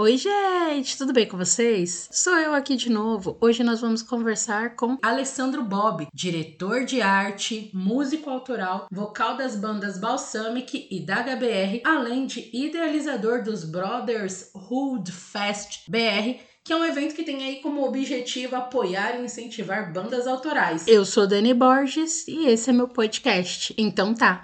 Oi, gente, tudo bem com vocês? Sou eu aqui de novo. Hoje nós vamos conversar com Alessandro Bob, diretor de arte, músico autoral, vocal das bandas Balsamic e da HBR, além de idealizador dos Brothers Hood Fest BR que é um evento que tem aí como objetivo apoiar e incentivar bandas autorais. Eu sou Dani Borges e esse é meu podcast. Então tá.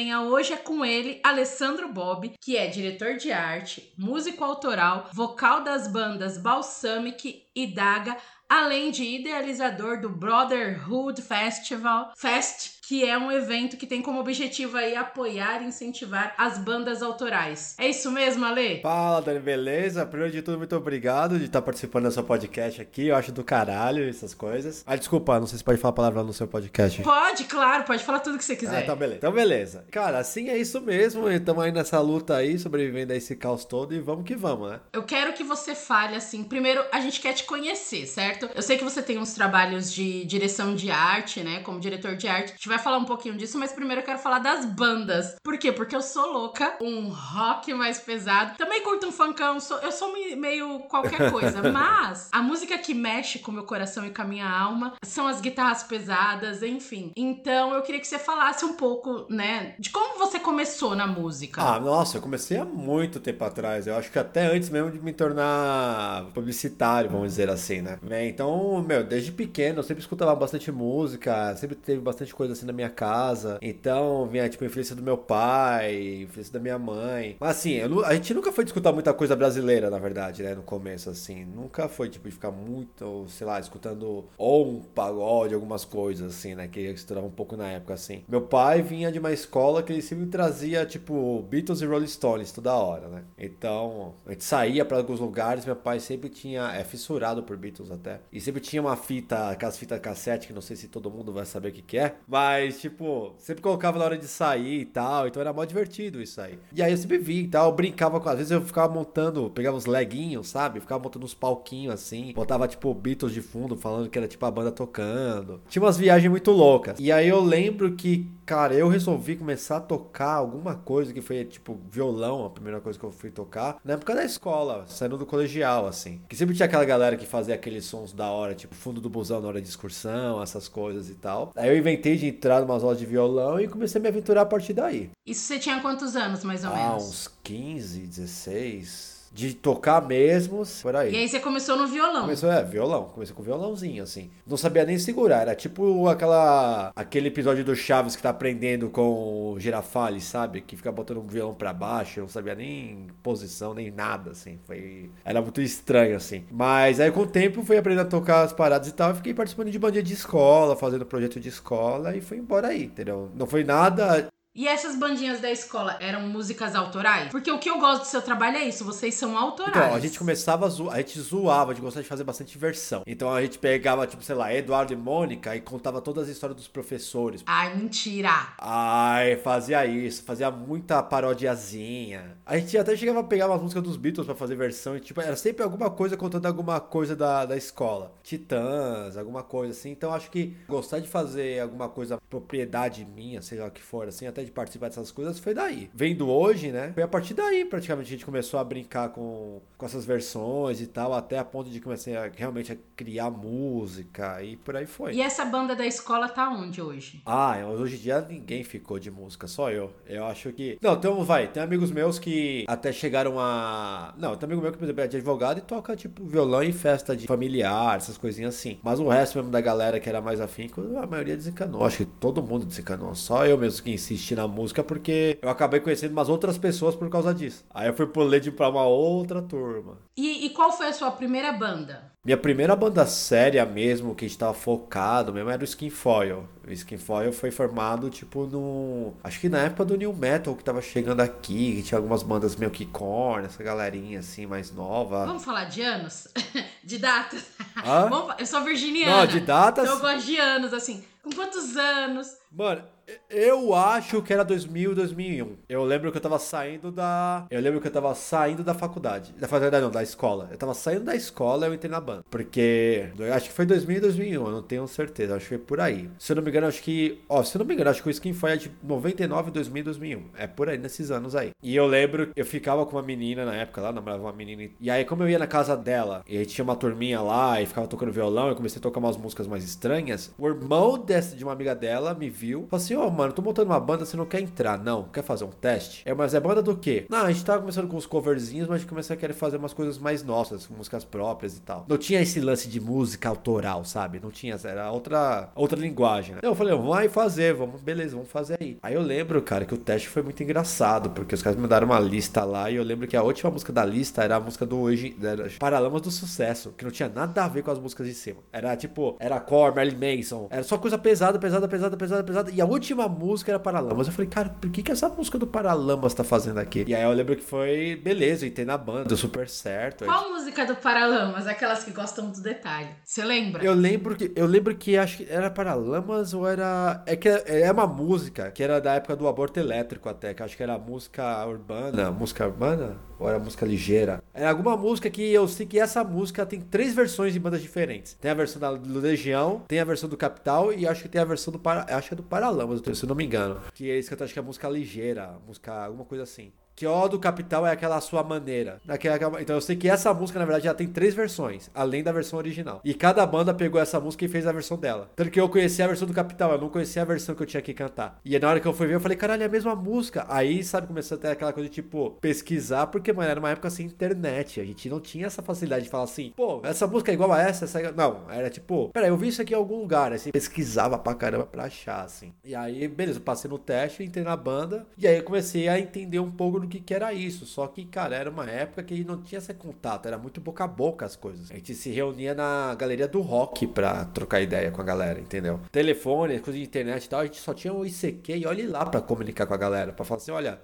Resenha hoje é com ele, Alessandro Bob, que é diretor de arte, músico autoral, vocal das bandas Balsamic e Daga, além de idealizador do Brotherhood Festival Fest, que é um evento que tem como objetivo aí apoiar e incentivar as bandas autorais. É isso mesmo, Ale? Fala, Dani, beleza? Primeiro de tudo, muito obrigado de estar participando do seu podcast aqui. Eu acho do caralho essas coisas. Ah, desculpa, não sei se pode falar palavra no seu podcast. Pode, claro, pode falar tudo que você quiser. Ah, tá beleza. Então, beleza. Cara, assim é isso mesmo. Estamos aí nessa luta aí, sobrevivendo a esse caos todo e vamos que vamos, né? Eu quero que você fale assim. Primeiro, a gente quer te conhecer, certo? Eu sei que você tem uns trabalhos de direção de arte, né? Como diretor de arte. A gente vai falar um pouquinho disso, mas primeiro eu quero falar das bandas. Por quê? Porque eu sou louca, um rock mais pesado. Também curto um funkão, sou, eu sou meio qualquer coisa. mas a música que mexe com o meu coração e com a minha alma são as guitarras pesadas, enfim. Então eu queria que você falasse um pouco, né, de como você começou na música. Ah, nossa, eu comecei há muito tempo atrás. Eu acho que até antes mesmo de me tornar publicitário, vamos dizer assim, né? Então, meu, desde pequeno eu sempre escutava bastante música, sempre teve bastante coisa assim na minha casa. Então, vinha, tipo, influência do meu pai, influência da minha mãe. Mas, assim, eu, a gente nunca foi escutar muita coisa brasileira, na verdade, né? No começo, assim. Nunca foi, tipo, de ficar muito, sei lá, escutando ou um pagode, algumas coisas, assim, né? Que eu estudava um pouco na época, assim. Meu pai vinha de uma escola que ele sempre trazia, tipo, Beatles e Rolling Stones toda hora, né? Então, a gente saía para alguns lugares, meu pai sempre tinha, é fissurado por Beatles até. E sempre tinha uma fita, aquelas fitas cassete, que não sei se todo mundo vai saber o que, que é. Mas, tipo, sempre colocava na hora de sair e tal, então era mó divertido isso aí. E aí eu sempre vi e tal, eu brincava com, às vezes eu ficava montando, pegava uns leguinhos, sabe? Ficava montando uns palquinhos assim, botava tipo Beatles de fundo, falando que era tipo a banda tocando. Tinha umas viagens muito loucas. E aí eu lembro que, cara, eu resolvi começar a tocar alguma coisa que foi tipo violão, a primeira coisa que eu fui tocar, na época da escola, saindo do colegial, assim. Que sempre tinha aquela galera que fazia aqueles sons da hora, tipo fundo do busão na hora de excursão, essas coisas e tal. Aí eu inventei de entrar numa umas de violão e comecei a me aventurar a partir daí. Isso você tinha quantos anos, mais ou ah, menos? Ah, uns 15, 16 de tocar mesmo, por aí. E aí você começou no violão? Começou, é, violão. Comecei com violãozinho, assim. Não sabia nem segurar. Era tipo aquela aquele episódio do Chaves que tá aprendendo com o Girafales, sabe? Que fica botando um violão pra baixo. Eu não sabia nem posição, nem nada, assim. Foi... Era muito estranho, assim. Mas aí com o tempo fui aprendendo a tocar as paradas e tal. E fiquei participando de bandinha de escola, fazendo projeto de escola e fui embora aí, entendeu? Não foi nada e essas bandinhas da escola eram músicas autorais? Porque o que eu gosto do seu trabalho é isso, vocês são autorais. Então, a gente começava a zoar, a gente zoava, gente gostava de fazer bastante versão. Então a gente pegava, tipo, sei lá, Eduardo e Mônica e contava todas as histórias dos professores. Ai, mentira! Ai, fazia isso, fazia muita parodiazinha. A gente até chegava a pegar umas músicas dos Beatles para fazer versão e, tipo, era sempre alguma coisa contando alguma coisa da, da escola. Titãs, alguma coisa assim. Então acho que gostar de fazer alguma coisa, propriedade minha, sei lá o que for, assim, até de participar dessas coisas foi daí. Vendo hoje, né? Foi a partir daí, praticamente, a gente começou a brincar com, com essas versões e tal, até a ponto de começar a, realmente a criar música e por aí foi. E essa banda da escola tá onde hoje? Ah, hoje em dia ninguém ficou de música, só eu. Eu acho que. Não, então vai, tem amigos meus que até chegaram a. Não, tem amigo meu que, por exemplo, é de advogado e toca, tipo, violão em festa de familiar, essas coisinhas assim. Mas o resto mesmo da galera que era mais afim, a maioria desencanou. Acho que todo mundo desencanou. Só eu mesmo que insisti na música porque eu acabei conhecendo umas outras pessoas por causa disso. Aí eu fui pro LED pra uma outra turma. E, e qual foi a sua primeira banda? Minha primeira banda séria mesmo, que estava focado mesmo, era o Skin Foil. O Skin Foil foi formado, tipo, no. Acho que na época do New Metal que tava chegando aqui, que tinha algumas bandas meio que corn, essa galerinha assim, mais nova. Vamos falar de anos? de datas? Vamos... Eu sou virginiana. Não, de datas. Então eu gosto de anos, assim. Com quantos anos? Mano, Eu acho que era 2000, 2001. Eu lembro que eu tava saindo da. Eu lembro que eu tava saindo da faculdade. Da faculdade, não, da escola. Eu tava saindo da escola eu entrei na banda. Porque. Eu acho que foi 2000, 2001. Eu não tenho certeza. Acho que foi por aí. Se eu não me engano, acho que. Ó, se eu não me engano, acho que o skin foi de 99, 2000, 2001. É por aí, nesses anos aí. E eu lembro, eu ficava com uma menina na época lá, namorava uma menina. E aí, como eu ia na casa dela, e tinha uma turminha lá e ficava tocando violão, eu comecei a tocar umas músicas mais estranhas. O irmão desse, de uma amiga dela me viu. Falou assim: Ó, oh, mano, tô montando uma banda, você não quer entrar? Não. Quer fazer um teste? É, mas é banda do quê? Não, a gente tava começando com os coverzinhos, mas a gente começou a querer fazer umas coisas mais nossas, músicas próprias e tal. Não tinha esse lance de música autoral, sabe? Não tinha, era outra, outra linguagem, né? Eu falei, vamos aí fazer, vamos, beleza, vamos fazer aí. Aí eu lembro, cara, que o teste foi muito engraçado, porque os caras me mandaram uma lista lá e eu lembro que a última música da lista era a música do hoje, Paralamas do Sucesso, que não tinha nada a ver com as músicas de cima. Era tipo, era Core, Marilyn Manson, era só coisa pesada, pesada, pesada, pesada, pesada. E a última música era Paralamas. Eu falei, cara, por que, que essa música do Paralamas tá fazendo aqui? E aí eu lembro que foi, beleza, eu entrei na banda, deu super certo. Qual aí... música do Paralamas? Aquelas que gostam do detalhe. Você lembra? Eu lembro que eu lembro que acho que era Paralamas ou era. É que é, é uma música que era da época do aborto elétrico até, que acho que era música urbana. Música urbana? Ou era música ligeira? Era alguma música que eu sei que essa música tem três versões de bandas diferentes. Tem a versão da Legião, tem a versão do Capital e acho que tem a versão do Para, acho que é do Paralamas, se eu não me engano. Que eles cantam acho que é música ligeira, música alguma coisa assim. Que ó do Capital é aquela sua maneira. Aquela, então eu sei que essa música, na verdade, já tem três versões, além da versão original. E cada banda pegou essa música e fez a versão dela. Tanto que eu conheci a versão do Capital, eu não conhecia a versão que eu tinha que cantar. E na hora que eu fui ver, eu falei, caralho, é a mesma música. Aí, sabe, começou a ter aquela coisa de, tipo, pesquisar, porque, mano, era uma época sem internet. A gente não tinha essa facilidade de falar assim, pô, essa música é igual a essa, essa é... Não, era tipo, pera, eu vi isso aqui em algum lugar. Assim, pesquisava pra caramba pra achar, assim. E aí, beleza, eu passei no teste, entrei na banda. E aí eu comecei a entender um pouco do que, que era isso. Só que, cara, era uma época que não tinha esse contato, era muito boca a boca as coisas. A gente se reunia na galeria do rock pra trocar ideia com a galera, entendeu? Telefone, coisa de internet e tal, a gente só tinha o ICQ e olhe lá pra comunicar com a galera, pra falar assim, olha,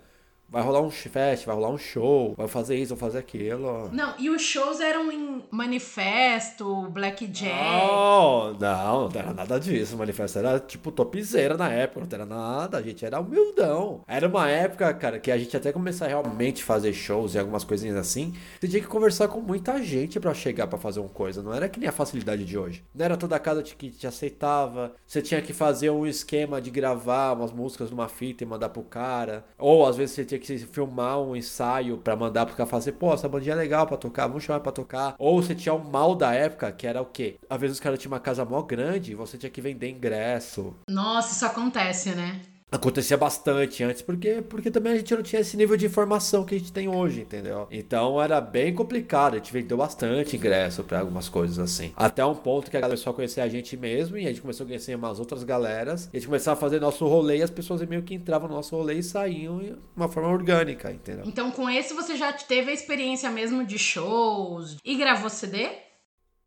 Vai rolar um fest, vai rolar um show, vai fazer isso, vai fazer aquilo. Não, e os shows eram em manifesto, blackjack. Não, não, não era nada disso. O manifesto era tipo topzera na época, não era nada, a gente era humildão. Era uma época, cara, que a gente até começar a realmente fazer shows e algumas coisinhas assim. Você tinha que conversar com muita gente para chegar para fazer uma coisa. Não era que nem a facilidade de hoje. Não era toda casa que te aceitava. Você tinha que fazer um esquema de gravar umas músicas numa fita e mandar pro cara. Ou às vezes você tinha tinha que filmar um ensaio para mandar pro cara fazer, pô, essa bandinha é legal para tocar, vamos chamar para tocar. Ou você tinha um mal da época, que era o quê? Às vezes os caras tinham uma casa mó grande, você tinha que vender ingresso. Nossa, isso acontece, né? Acontecia bastante antes, porque, porque também a gente não tinha esse nível de informação que a gente tem hoje, entendeu? Então era bem complicado, a gente vendeu bastante ingresso para algumas coisas assim. Até um ponto que a galera só conhecia a gente mesmo, e a gente começou a conhecer umas outras galeras, e a gente começava a fazer nosso rolê, e as pessoas meio que entravam no nosso rolê e saíam de uma forma orgânica, entendeu? Então com esse você já teve a experiência mesmo de shows e gravou CD?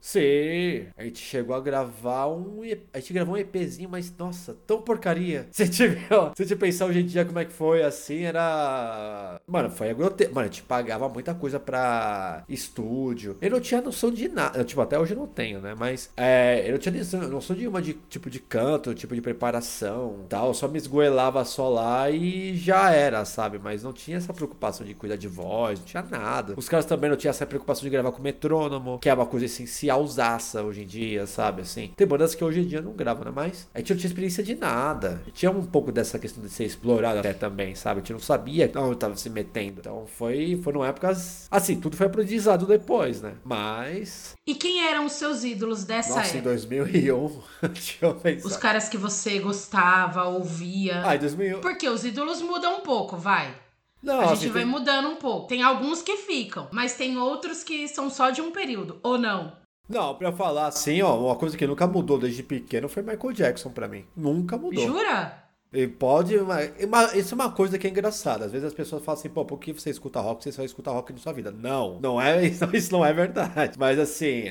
Sim, a gente chegou a gravar um. A gente gravou um EPzinho, mas nossa, tão porcaria. Você tiver, ó, se você pensar hoje em dia como é que foi assim, era. Mano, foi grotesco. Mano, a gente pagava muita coisa pra estúdio. Eu não tinha noção de nada. Tipo, até hoje eu não tenho, né? Mas é, eu não tinha noção de uma de tipo de canto, tipo de preparação tal. Eu só me esgoelava só lá e já era, sabe? Mas não tinha essa preocupação de cuidar de voz, não tinha nada. Os caras também não tinham essa preocupação de gravar com metrônomo, que é uma coisa essencial comercialzaça hoje em dia, sabe? Assim, tem bandas que hoje em dia não gravam, né? Mas a gente não tinha experiência de nada. Tinha um pouco dessa questão de ser explorado até também, sabe? A gente não sabia onde tava se metendo. Então foi, foram épocas. Assim, tudo foi aprendizado depois, né? Mas. E quem eram os seus ídolos dessa Nossa, época? em 2001. Deixa eu pensar. Os caras que você gostava, ouvia. Ah, em 2001. Porque os ídolos mudam um pouco, vai. Não, a gente assim, vai tem... mudando um pouco. Tem alguns que ficam, mas tem outros que são só de um período, ou não? Não, pra falar assim, ó, uma coisa que nunca mudou desde pequeno foi Michael Jackson pra mim. Nunca mudou. Jura? E pode. Mas, isso é uma coisa que é engraçada. Às vezes as pessoas falam assim, pô, por que você escuta rock? Você só escuta rock na sua vida. Não, não é isso, isso não é verdade. Mas assim,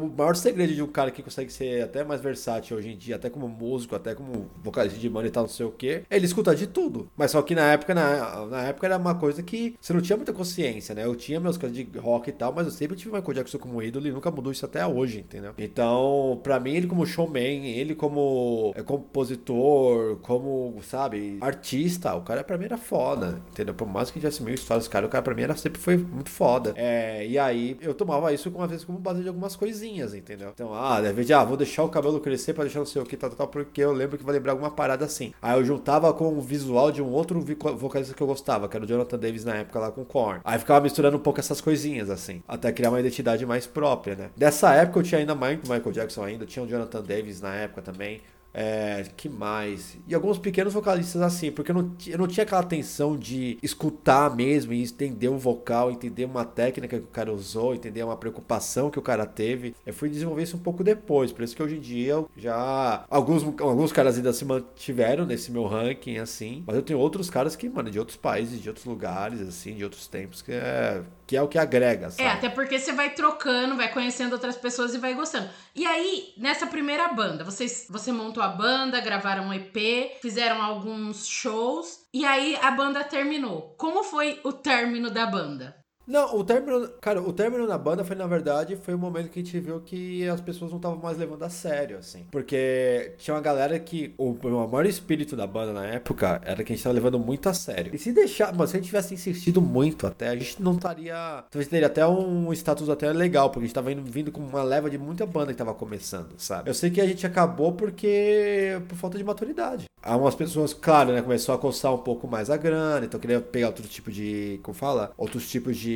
o maior segredo de um cara que consegue ser até mais versátil hoje em dia, até como músico, até como vocalista de banda e tal, não sei o quê, ele escuta de tudo. Mas só que na época, na, na época era uma coisa que você não tinha muita consciência, né? Eu tinha meus coisas de rock e tal, mas eu sempre tive Michael Jackson como ídolo e nunca mudou isso até hoje, entendeu? Então, pra mim, ele como showman, ele como é, compositor, como sabe, artista, o cara pra mim era foda, entendeu? Por mais que tivesse mil histórias, cara, o cara pra mim era, sempre foi muito foda. É, e aí eu tomava isso uma vez como base de algumas coisinhas, entendeu? Então, ah, deve de, ah, vou deixar o cabelo crescer pra deixar não sei o que, tal, tal, porque eu lembro que vai lembrar alguma parada assim. Aí eu juntava com o visual de um outro vocalista que eu gostava, que era o Jonathan Davis na época lá com o Korn. Aí ficava misturando um pouco essas coisinhas, assim, até criar uma identidade mais própria, né? Dessa época eu tinha ainda mais Michael Jackson ainda, tinha o Jonathan Davis na época também. É, que mais? E alguns pequenos vocalistas assim, porque eu não, eu não tinha aquela atenção de escutar mesmo e entender o vocal, entender uma técnica que o cara usou, entender uma preocupação que o cara teve. Eu fui desenvolver isso um pouco depois, por isso que hoje em dia eu já. Alguns, alguns caras ainda se mantiveram nesse meu ranking, assim, mas eu tenho outros caras que, mano, de outros países, de outros lugares, assim, de outros tempos, que é que é o que agrega, sabe? É, até porque você vai trocando, vai conhecendo outras pessoas e vai gostando. E aí, nessa primeira banda, vocês, você montou a banda, gravaram um EP, fizeram alguns shows, e aí a banda terminou. Como foi o término da banda? Não, o término, cara, o término da banda foi, na verdade, foi o momento que a gente viu que as pessoas não estavam mais levando a sério, assim. Porque tinha uma galera que, o, o maior espírito da banda na época era que a gente tava levando muito a sério. E se deixar, mas se a gente tivesse insistido muito até, a gente não estaria, talvez teria até um status até legal, porque a gente tava indo, vindo com uma leva de muita banda que tava começando, sabe? Eu sei que a gente acabou porque, por falta de maturidade. Algumas pessoas, claro, né, começou a coçar um pouco mais a grana, então queria pegar outro tipo de, como fala? Outros tipos de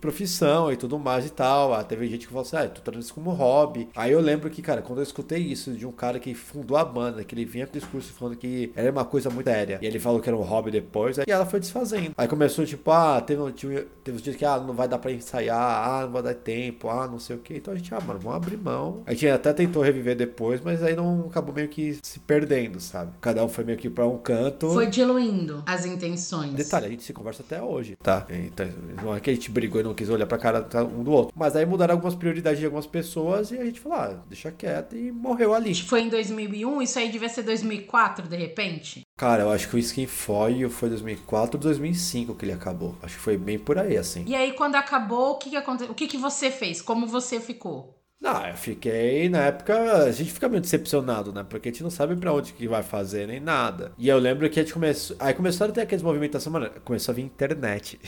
profissão e tudo mais e tal. Ah, teve gente que falou assim, ah, tu traz isso como hobby. Aí eu lembro que, cara, quando eu escutei isso de um cara que fundou a banda, que ele vinha com o discurso falando que era uma coisa muito séria, e ele falou que era um hobby depois, aí ela foi desfazendo. Aí começou, tipo, ah, teve, teve, teve uns dias que, ah, não vai dar pra ensaiar, ah, não vai dar tempo, ah, não sei o que. Então a gente, ah, mano, vamos abrir mão. A gente até tentou reviver depois, mas aí não acabou meio que se perdendo, sabe? Cada um foi meio que pra um canto. Foi diluindo as intenções. Detalhe, a gente se conversa até hoje, tá? Então, não é que a gente brigou e não quis olhar pra cara um do outro. Mas aí mudaram algumas prioridades de algumas pessoas e a gente falou, ah, deixa quieto e morreu ali. Foi em 2001, isso aí devia ser 2004, de repente? Cara, eu acho que o Skin Foil foi 2004 ou 2005 que ele acabou. Acho que foi bem por aí, assim. E aí, quando acabou, o que que aconteceu? O que que você fez? Como você ficou? Não, eu fiquei, na época, a gente fica meio decepcionado, né? Porque a gente não sabe para onde que vai fazer, nem nada. E eu lembro que a gente começou. Aí começaram a ter aqueles movimentações, mano, começou a vir internet.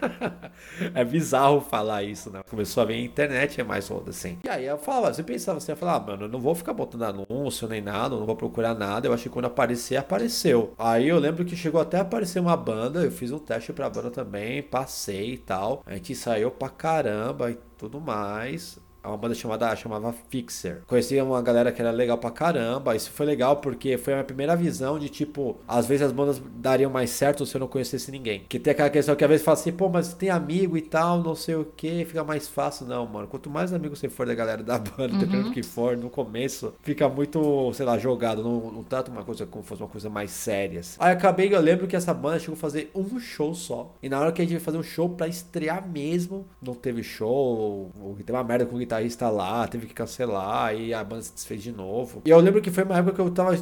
é bizarro falar isso, né? Começou a vir internet, é mais onda assim. E aí eu falava, você pensava assim, eu falava, ah, mano, eu não vou ficar botando anúncio nem nada, não vou procurar nada. Eu acho que quando aparecer, apareceu. Aí eu lembro que chegou até aparecer uma banda, eu fiz um teste pra banda também, passei e tal. A gente saiu pra caramba e tudo mais uma banda chamada chamava Fixer. Conheci uma galera que era legal pra caramba. Isso foi legal porque foi a minha primeira visão de tipo, às vezes as bandas dariam mais certo se eu não conhecesse ninguém. Que tem aquela questão que às vezes fala assim, pô, mas tem amigo e tal, não sei o que, fica mais fácil. Não, mano. Quanto mais amigo você for da galera da banda, uhum. dependendo do que for, no começo, fica muito, sei lá, jogado. Não, não trata uma coisa como fosse uma coisa mais séria. Aí acabei, eu lembro que essa banda chegou a fazer um show só. E na hora que a gente ia fazer um show pra estrear mesmo, não teve show, ou tem uma merda com guitarra guitarrista lá, teve que cancelar, e a banda se desfez de novo. E eu lembro que foi uma época que eu tava,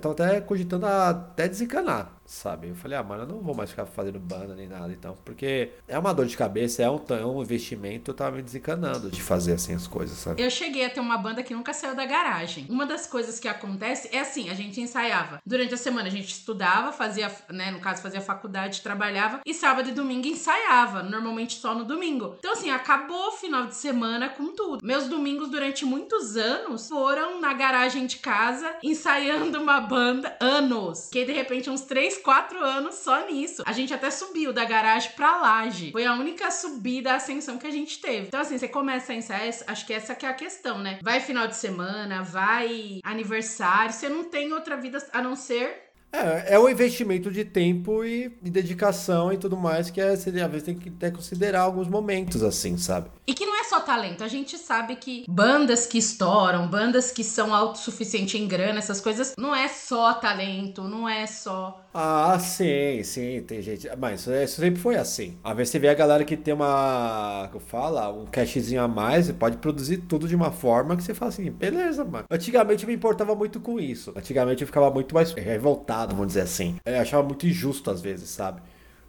tava até cogitando até desencanar sabe? Eu falei, ah, mano, eu não vou mais ficar fazendo banda nem nada, então, porque é uma dor de cabeça, é um, é um investimento, eu tava me desencanando de fazer assim as coisas, sabe? Eu cheguei a ter uma banda que nunca saiu da garagem. Uma das coisas que acontece é assim, a gente ensaiava. Durante a semana a gente estudava, fazia, né, no caso fazia faculdade, trabalhava, e sábado e domingo ensaiava, normalmente só no domingo. Então assim, acabou o final de semana com tudo. Meus domingos durante muitos anos foram na garagem de casa ensaiando uma banda anos, que de repente uns três quatro anos só nisso. A gente até subiu da garagem pra laje. Foi a única subida, ascensão que a gente teve. Então, assim, você começa a ensaiar, acho que essa que é a questão, né? Vai final de semana, vai aniversário, você não tem outra vida a não ser é, é um investimento de tempo e de dedicação e tudo mais que é, você, às vezes tem que até considerar alguns momentos assim, sabe? E que não é só talento, a gente sabe que bandas que estouram, bandas que são autossuficientes em grana, essas coisas, não é só talento, não é só ah, sim, sim, tem gente. Mas isso sempre foi assim. Às vezes você vê a galera que tem uma. que eu falo, um cashzinho a mais e pode produzir tudo de uma forma que você fala assim, beleza, mano. Antigamente eu me importava muito com isso. Antigamente eu ficava muito mais revoltado, vamos dizer assim. Eu achava muito injusto às vezes, sabe?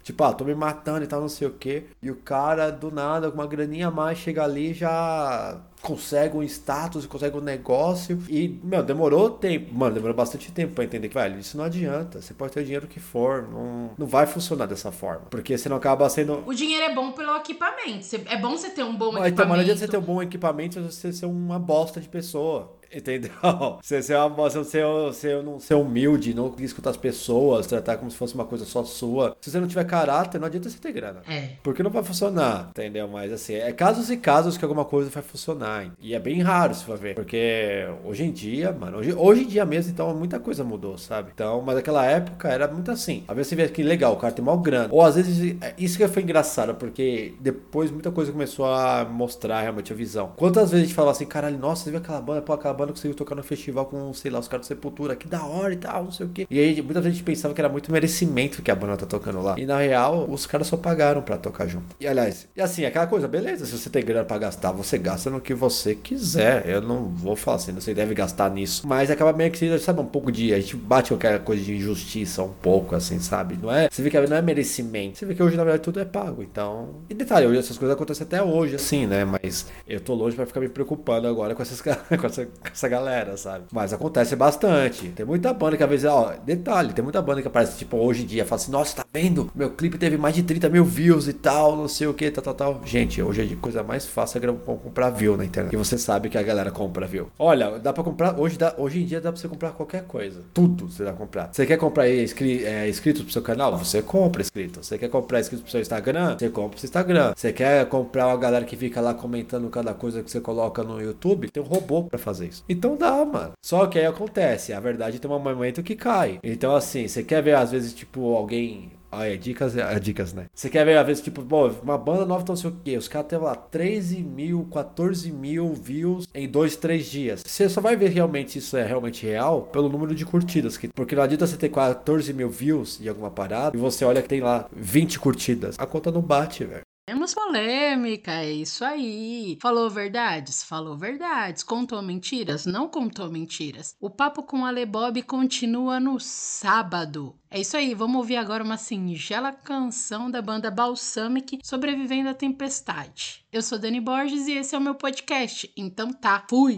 Tipo, ah, tô me matando e tal, não sei o quê. E o cara, do nada, com uma graninha a mais, chega ali e já consegue um status, consegue um negócio. E, meu, demorou tempo. Mano, demorou bastante tempo pra entender que, velho, isso não adianta. Você pode ter o dinheiro que for. Não, não vai funcionar dessa forma. Porque você não acaba sendo. O dinheiro é bom pelo equipamento. É bom você ter um bom Mas, equipamento. Então, mas não adianta você ter um bom equipamento você ser uma bosta de pessoa. Entendeu? Você ser, uma, você ser, ser, não ser humilde, não escutar as pessoas, tratar como se fosse uma coisa só sua. Se você não tiver caráter, não adianta você ter grana. É. Porque não vai funcionar, entendeu? Mas assim, é casos e casos que alguma coisa vai funcionar. E é bem raro, se for ver. Porque hoje em dia, mano, hoje, hoje em dia mesmo, então, muita coisa mudou, sabe? Então, mas naquela época era muito assim. Às vezes você vê que legal, o cara tem mal grana. Ou às vezes, é, isso que foi engraçado, porque depois muita coisa começou a mostrar realmente a visão. Quantas vezes a gente falava assim, caralho, nossa, você viu aquela banda, pô, aquela banda conseguiu tocar no festival com, sei lá, os caras do Sepultura, que da hora e tal, não sei o quê. E aí, muita gente pensava que era muito merecimento que a banda tá tocando lá. E na real, os caras só pagaram pra tocar junto. E aliás, e assim, aquela coisa, beleza, se você tem grana pra gastar, você gasta no que você quiser. Eu não vou falar assim, você deve gastar nisso. Mas acaba meio que, sabe, um pouco de. A gente bate qualquer coisa de injustiça um pouco, assim, sabe? Não é. Você vê que não é merecimento. Você vê que hoje, na verdade, tudo é pago. Então. E detalhe, hoje essas coisas acontecem até hoje, assim, né? Mas eu tô longe pra ficar me preocupando agora com, essas, com, essa, essa galera, sabe? Mas acontece bastante. Tem muita banda que às vezes, ó, detalhe, tem muita banda que aparece, tipo, hoje em dia, fala assim, nossa, tá vendo? Meu clipe teve mais de 30 mil views e tal, não sei o que, tal, tal, tal. Gente, hoje é a coisa mais fácil é comprar view na internet. E você sabe que a galera compra view. Olha, dá pra comprar, hoje, dá, hoje em dia dá pra você comprar qualquer coisa. Tudo você dá pra comprar. Você quer comprar inscri, é, inscritos pro seu canal? Você compra inscritos. Você quer comprar inscritos pro seu Instagram? Você compra pro Instagram. Você quer comprar uma galera que fica lá comentando cada coisa que você coloca no YouTube? Tem um robô pra fazer isso. Então dá, mano. Só que aí acontece, a verdade tem um momento que cai. Então, assim, você quer ver, às vezes, tipo, alguém ah, é dicas, é dicas, né? Você quer ver, às vezes, tipo, bom, uma banda nova, então sei o quê. Os caras têm lá 13 mil, 14 mil views em 2, 3 dias. Você só vai ver realmente isso é realmente real pelo número de curtidas. Que, porque não adianta você ter 14 mil views em alguma parada e você olha que tem lá 20 curtidas. A conta não bate, velho. Temos polêmica, é isso aí. Falou verdades? Falou verdades. Contou mentiras? Não contou mentiras. O papo com Ale Bob continua no sábado. É isso aí, vamos ouvir agora uma singela canção da banda Balsamic Sobrevivendo à Tempestade. Eu sou Dani Borges e esse é o meu podcast. Então tá, fui!